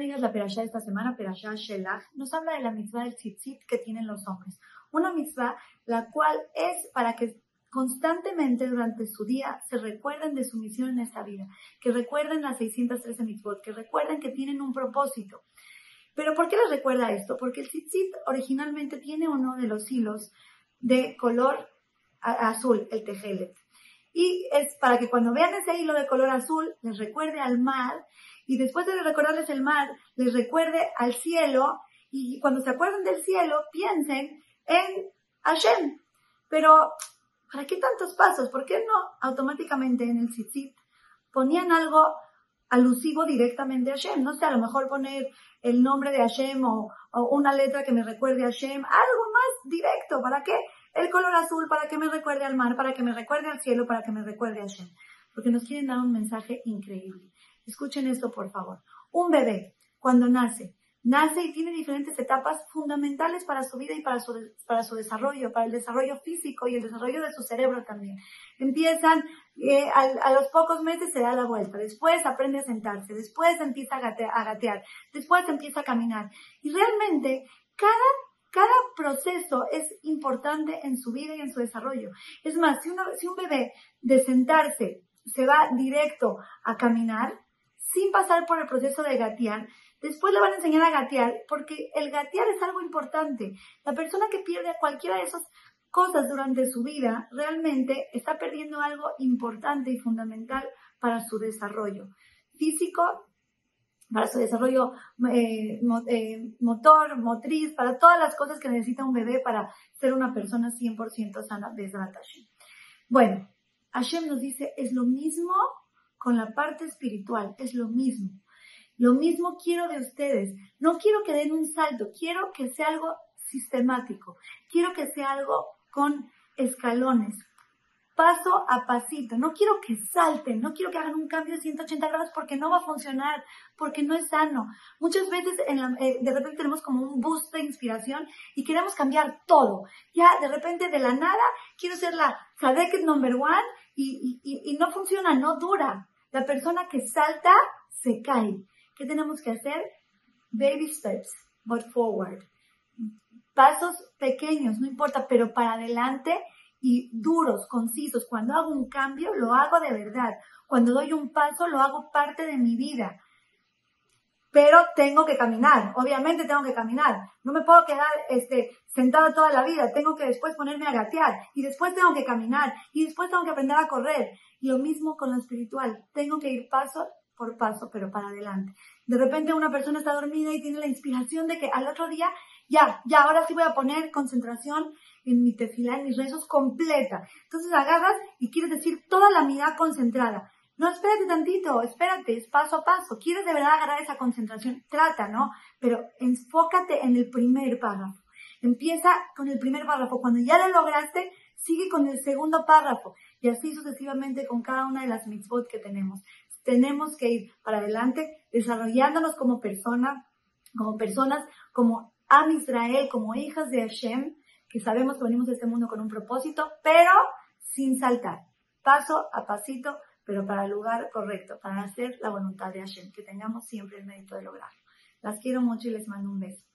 amigas, la perashá de esta semana, perashá Shelach, nos habla de la mitzvah del tzitzit que tienen los hombres. Una mitzvah la cual es para que constantemente durante su día se recuerden de su misión en esta vida, que recuerden las 613 mitzvot, que recuerden que tienen un propósito. Pero ¿por qué les recuerda esto? Porque el tzitzit originalmente tiene uno de los hilos de color azul, el tejelet. Y es para que cuando vean ese hilo de color azul, les recuerde al mar, y después de recordarles el mar, les recuerde al cielo, y cuando se acuerden del cielo, piensen en Hashem. Pero, ¿para qué tantos pasos? ¿Por qué no automáticamente en el tzitzit ponían algo alusivo directamente a Hashem? No sé, a lo mejor poner el nombre de Hashem o, o una letra que me recuerde a Hashem, algo más directo. ¿Para qué? El color azul para que me recuerde al mar, para que me recuerde al cielo, para que me recuerde a Shem. Porque nos quieren dar un mensaje increíble. Escuchen esto, por favor. Un bebé, cuando nace, nace y tiene diferentes etapas fundamentales para su vida y para su, para su desarrollo, para el desarrollo físico y el desarrollo de su cerebro también. Empiezan, eh, a, los pocos meses se da la vuelta, después aprende a sentarse, después empieza a a gatear, después empieza a caminar. Y realmente, cada cada proceso es importante en su vida y en su desarrollo. Es más, si, un bebé de sentarse se va directo a caminar, sin pasar por el proceso de gatear, después le van a enseñar a gatear, porque el gatear es algo importante. La persona que pierde cualquiera de esas cosas durante su vida realmente está perdiendo algo importante y fundamental para su desarrollo físico para su desarrollo eh, eh, motor, motriz, para todas las cosas que necesita un bebé para ser una persona 100% sana desde Hashem. Bueno, Hashem nos dice, es lo mismo con la parte espiritual, es lo mismo. Lo mismo quiero de ustedes. No quiero que den un salto, quiero que sea algo sistemático, quiero que sea algo con escalones, paso a pasito. No quiero que salten, no quiero que hagan un cambio de 180 grados porque no va a funcionar, porque no es sano. Muchas veces eh, de repente tenemos como un boost de inspiración y queremos cambiar todo. Ya de repente de la nada quiero ser la Sadeket number one y, y no funciona, no dura. La persona que salta se cae. ¿Qué tenemos que hacer? Baby steps, but forward. Pasos pequeños, no importa, pero para adelante y duros, concisos. Cuando hago un cambio, lo hago de verdad. Cuando doy un paso, lo hago parte de mi vida. Pero tengo que caminar, obviamente tengo que caminar. No me puedo quedar este, sentada toda la vida, tengo que después ponerme a gatear y después tengo que caminar y después tengo que aprender a correr. Lo mismo con lo espiritual, tengo que ir paso por paso, pero para adelante. De repente una persona está dormida y tiene la inspiración de que al otro día, ya, ya, ahora sí voy a poner concentración en mi tefilá, en mis rezos completa. Entonces agarras y quieres decir toda la mirada concentrada. No, espérate tantito, espérate, es paso a paso. ¿Quieres de verdad agarrar esa concentración? Trata, ¿no? Pero enfócate en el primer párrafo. Empieza con el primer párrafo. Cuando ya lo lograste, sigue con el segundo párrafo. Y así sucesivamente con cada una de las mitzvot que tenemos. Tenemos que ir para adelante desarrollándonos como persona, como personas, como Am Israel, como hijas de Hashem, que sabemos que venimos de este mundo con un propósito, pero sin saltar, paso a pasito, pero para el lugar correcto, para hacer la voluntad de Hashem, que tengamos siempre el mérito de lograrlo. Las quiero mucho y les mando un beso.